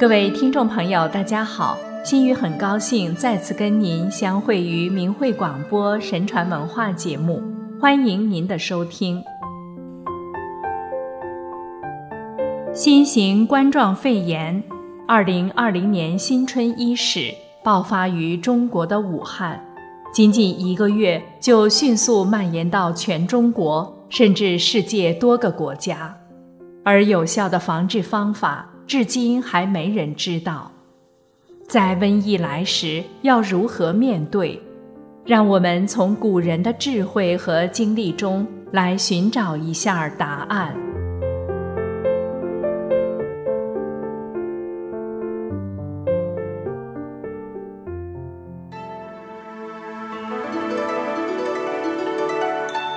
各位听众朋友，大家好！心雨很高兴再次跟您相会于明慧广播神传文化节目，欢迎您的收听。新型冠状肺炎，二零二零年新春伊始爆发于中国的武汉，仅仅一个月就迅速蔓延到全中国，甚至世界多个国家，而有效的防治方法。至今还没人知道，在瘟疫来时要如何面对？让我们从古人的智慧和经历中来寻找一下答案。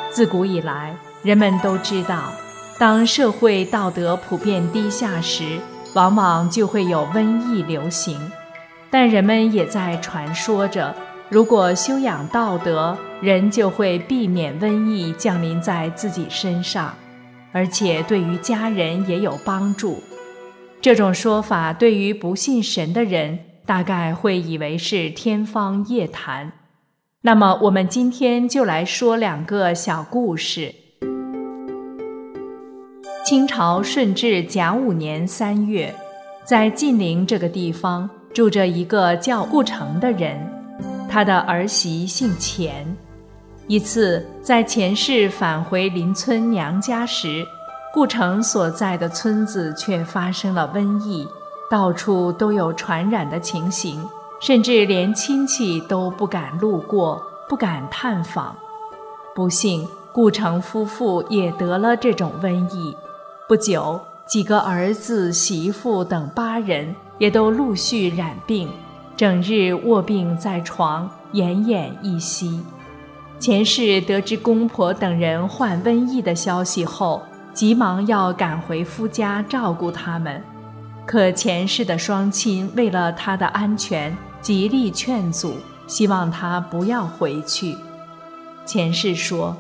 自古以来，人们都知道，当社会道德普遍低下时，往往就会有瘟疫流行，但人们也在传说着，如果修养道德，人就会避免瘟疫降临在自己身上，而且对于家人也有帮助。这种说法对于不信神的人，大概会以为是天方夜谭。那么，我们今天就来说两个小故事。清朝顺治甲午年三月，在晋陵这个地方住着一个叫顾城的人，他的儿媳姓钱。一次在钱氏返回邻村娘家时，顾城所在的村子却发生了瘟疫，到处都有传染的情形，甚至连亲戚都不敢路过，不敢探访。不幸，顾城夫妇也得了这种瘟疫。不久，几个儿子、媳妇等八人也都陆续染病，整日卧病在床，奄奄一息。前世得知公婆等人患瘟疫的消息后，急忙要赶回夫家照顾他们。可前世的双亲为了他的安全，极力劝阻，希望他不要回去。前世说：“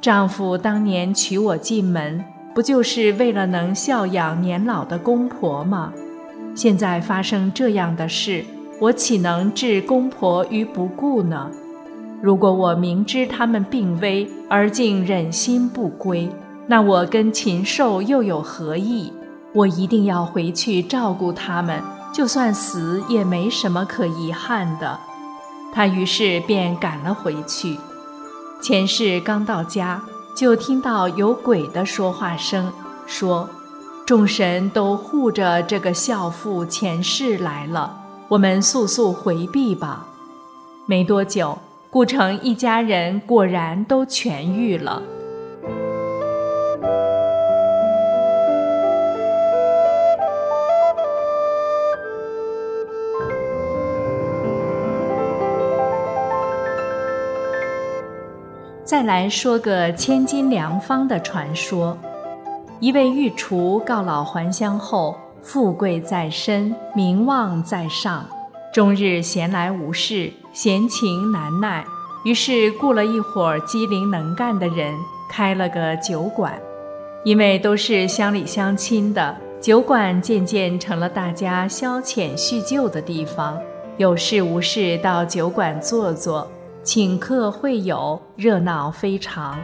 丈夫当年娶我进门。”不就是为了能孝养年老的公婆吗？现在发生这样的事，我岂能置公婆于不顾呢？如果我明知他们病危而竟忍心不归，那我跟禽兽又有何异？我一定要回去照顾他们，就算死也没什么可遗憾的。他于是便赶了回去。前世刚到家。就听到有鬼的说话声，说：“众神都护着这个孝妇前世来了，我们速速回避吧。”没多久，顾城一家人果然都痊愈了。再来说个千金良方的传说。一位御厨告老还乡后，富贵在身，名望在上，终日闲来无事，闲情难耐，于是雇了一伙机灵能干的人，开了个酒馆。因为都是乡里乡亲的，酒馆渐渐成了大家消遣叙旧的地方，有事无事到酒馆坐坐。请客会友，热闹非常。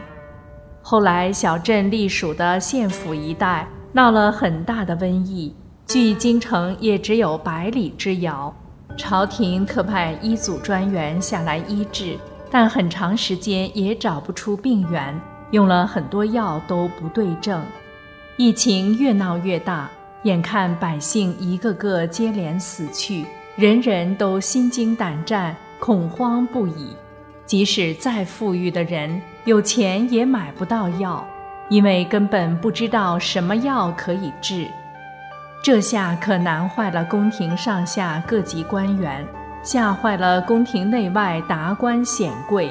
后来，小镇隶属的县府一带闹了很大的瘟疫，距京城也只有百里之遥。朝廷特派医祖专员下来医治，但很长时间也找不出病源，用了很多药都不对症。疫情越闹越大，眼看百姓一个个接连死去，人人都心惊胆战，恐慌不已。即使再富裕的人，有钱也买不到药，因为根本不知道什么药可以治。这下可难坏了宫廷上下各级官员，吓坏了宫廷内外达官显贵。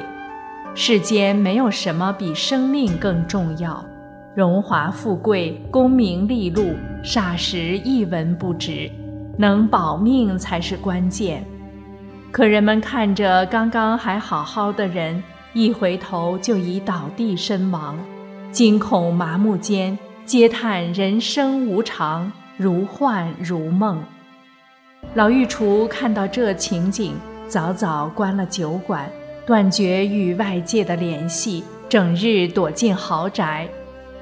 世间没有什么比生命更重要，荣华富贵、功名利禄，霎时一文不值，能保命才是关键。可人们看着刚刚还好好的人，一回头就已倒地身亡，惊恐麻木间，皆叹人生无常，如幻如梦。老御厨看到这情景，早早关了酒馆，断绝与外界的联系，整日躲进豪宅。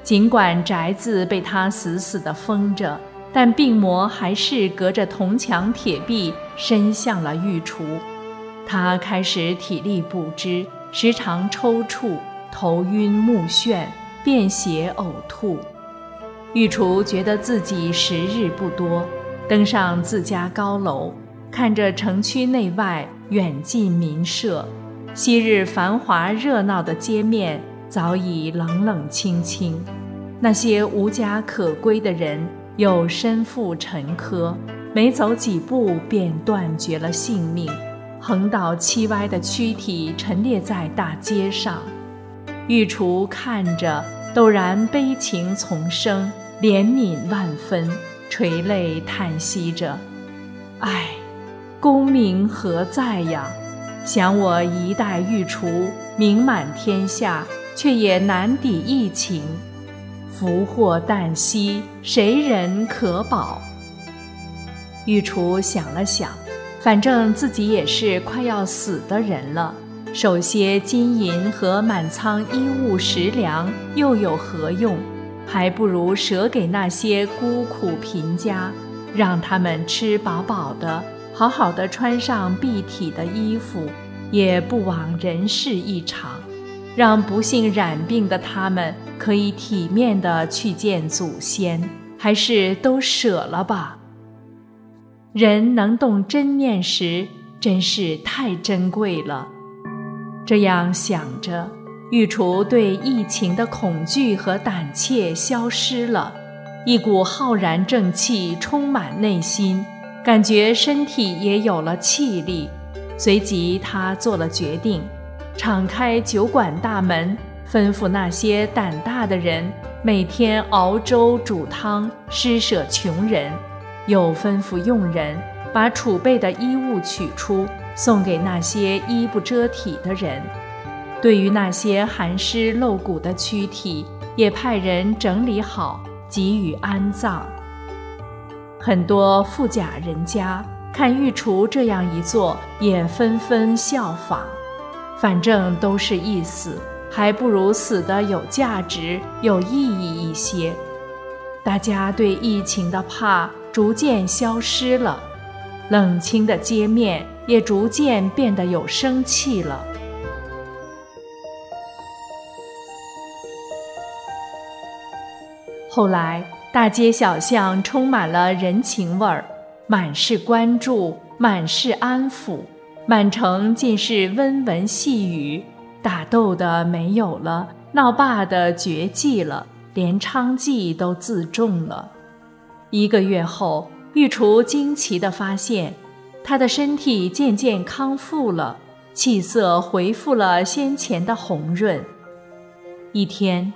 尽管宅子被他死死地封着，但病魔还是隔着铜墙铁壁伸向了御厨。他开始体力不支，时常抽搐、头晕目眩、便血呕吐。御厨觉得自己时日不多。登上自家高楼，看着城区内外远近民舍，昔日繁华热闹的街面早已冷冷清清。那些无家可归的人又身负沉疴，没走几步便断绝了性命，横倒七歪的躯体陈列在大街上。御厨看着，陡然悲情丛生，怜悯万分。垂泪叹息着，唉，功名何在呀？想我一代御厨名满天下，却也难抵疫情。福祸旦夕，谁人可保？御厨想了想，反正自己也是快要死的人了，守些金银和满仓衣物食粮又有何用？还不如舍给那些孤苦贫家，让他们吃饱饱的，好好的穿上蔽体的衣服，也不枉人世一场；让不幸染病的他们可以体面的去见祖先，还是都舍了吧。人能动真念时，真是太珍贵了。这样想着。御厨对疫情的恐惧和胆怯消失了，一股浩然正气充满内心，感觉身体也有了气力。随即，他做了决定，敞开酒馆大门，吩咐那些胆大的人每天熬粥煮汤，施舍穷人；又吩咐佣人把储备的衣物取出，送给那些衣不遮体的人。对于那些寒湿露骨的躯体，也派人整理好，给予安葬。很多富甲人家看御厨这样一做，也纷纷效仿。反正都是一死，还不如死的有价值、有意义一些。大家对疫情的怕逐渐消失了，冷清的街面也逐渐变得有生气了。后来，大街小巷充满了人情味儿，满是关注，满是安抚，满城尽是温文细语。打斗的没有了，闹罢的绝迹了，连娼妓都自重了。一个月后，御厨惊奇地发现，他的身体渐渐康复了，气色恢复了先前的红润。一天。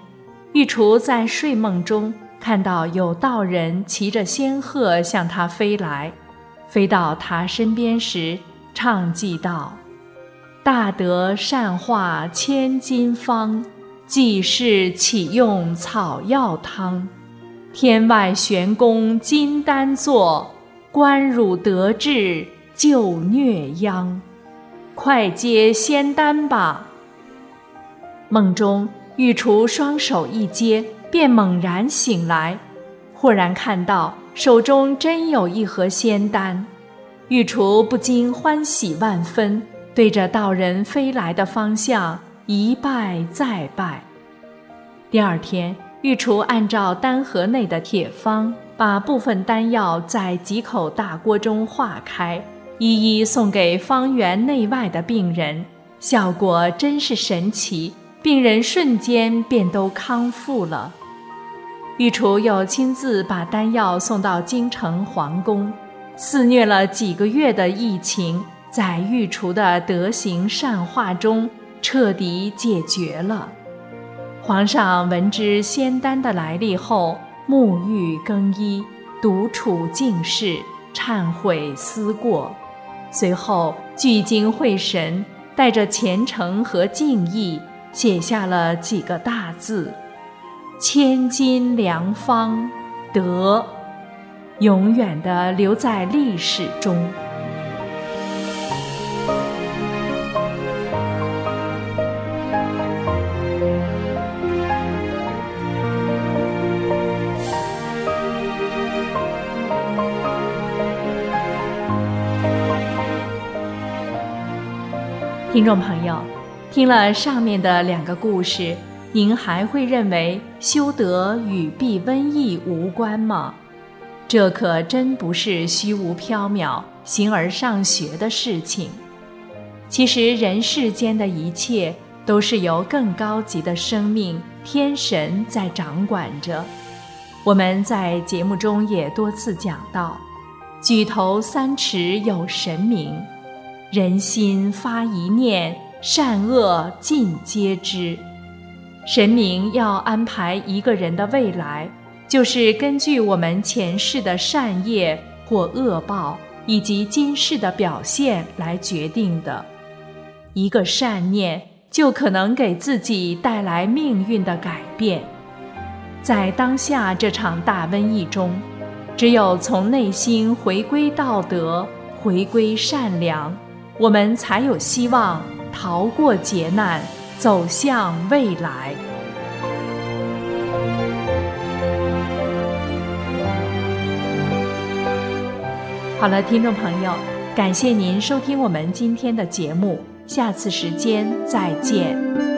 御厨在睡梦中看到有道人骑着仙鹤向他飞来，飞到他身边时，唱记道：“大德善化千金方，济世岂用草药汤？天外玄功金丹作，观汝得志救虐殃。快接仙丹吧！”梦中。御厨双手一接，便猛然醒来，忽然看到手中真有一盒仙丹，御厨不禁欢喜万分，对着道人飞来的方向一拜再拜。第二天，御厨按照丹盒内的铁方，把部分丹药在几口大锅中化开，一一送给方圆内外的病人，效果真是神奇。病人瞬间便都康复了。御厨又亲自把丹药送到京城皇宫，肆虐了几个月的疫情，在御厨的德行善化中彻底解决了。皇上闻知仙丹的来历后，沐浴更衣，独处静室，忏悔思过，随后聚精会神，带着虔诚和敬意。写下了几个大字：“千金良方得。”永远的留在历史中。听众朋友，听了上面的两个故事，您还会认为修德与避瘟疫无关吗？这可真不是虚无缥缈、形而上学的事情。其实人世间的一切都是由更高级的生命天神在掌管着。我们在节目中也多次讲到，举头三尺有神明。人心发一念，善恶尽皆知。神明要安排一个人的未来，就是根据我们前世的善业或恶报，以及今世的表现来决定的。一个善念，就可能给自己带来命运的改变。在当下这场大瘟疫中，只有从内心回归道德，回归善良。我们才有希望逃过劫难，走向未来。好了，听众朋友，感谢您收听我们今天的节目，下次时间再见。